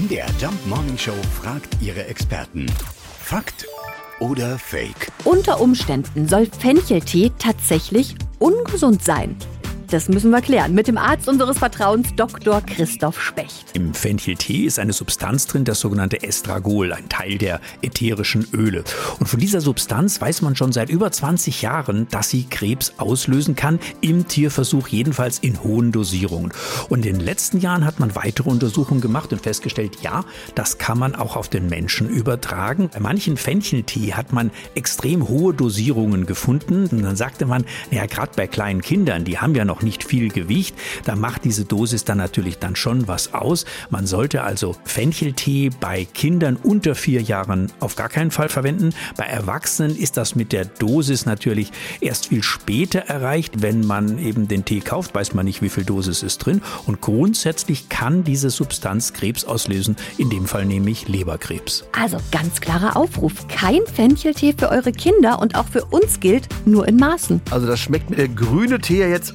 MDR Jump Morning Show fragt ihre Experten. Fakt oder Fake? Unter Umständen soll Fencheltee tatsächlich ungesund sein. Das müssen wir klären mit dem Arzt unseres Vertrauens, Dr. Christoph Specht. Im Fencheltee ist eine Substanz drin, das sogenannte Estragol, ein Teil der ätherischen Öle. Und von dieser Substanz weiß man schon seit über 20 Jahren, dass sie Krebs auslösen kann, im Tierversuch jedenfalls in hohen Dosierungen. Und in den letzten Jahren hat man weitere Untersuchungen gemacht und festgestellt, ja, das kann man auch auf den Menschen übertragen. Bei manchen Fencheltee hat man extrem hohe Dosierungen gefunden. Und dann sagte man, naja, gerade bei kleinen Kindern, die haben ja noch nicht viel Gewicht. Da macht diese Dosis dann natürlich dann schon was aus. Man sollte also Fencheltee bei Kindern unter vier Jahren auf gar keinen Fall verwenden. Bei Erwachsenen ist das mit der Dosis natürlich erst viel später erreicht. Wenn man eben den Tee kauft, weiß man nicht, wie viel Dosis ist drin. Und grundsätzlich kann diese Substanz Krebs auslösen, in dem Fall nämlich Leberkrebs. Also ganz klarer Aufruf. Kein Fencheltee für eure Kinder und auch für uns gilt nur in Maßen. Also das schmeckt mir der grüne Tee ja jetzt